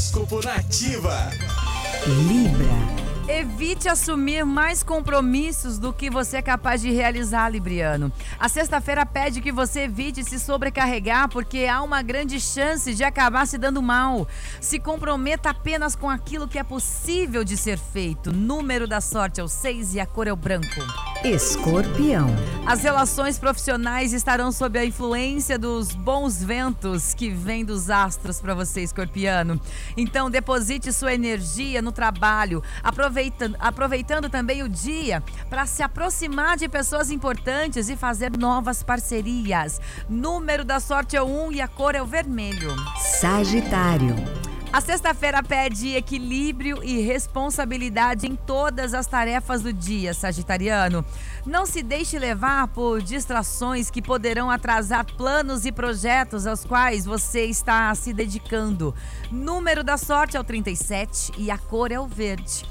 Horóscopo Nativa. Libra. Evite assumir mais compromissos do que você é capaz de realizar, Libriano. A sexta-feira pede que você evite se sobrecarregar, porque há uma grande chance de acabar se dando mal. Se comprometa apenas com aquilo que é possível de ser feito. Número da sorte é o 6 e a cor é o branco. Escorpião. As relações profissionais estarão sob a influência dos bons ventos que vêm dos astros para você, escorpiano. Então, deposite sua energia no trabalho. Aproveitando, aproveitando também o dia para se aproximar de pessoas importantes e fazer novas parcerias. Número da sorte é o 1 e a cor é o vermelho. Sagitário. A sexta-feira pede equilíbrio e responsabilidade em todas as tarefas do dia, Sagitariano. Não se deixe levar por distrações que poderão atrasar planos e projetos aos quais você está se dedicando. Número da sorte é o 37 e a cor é o verde.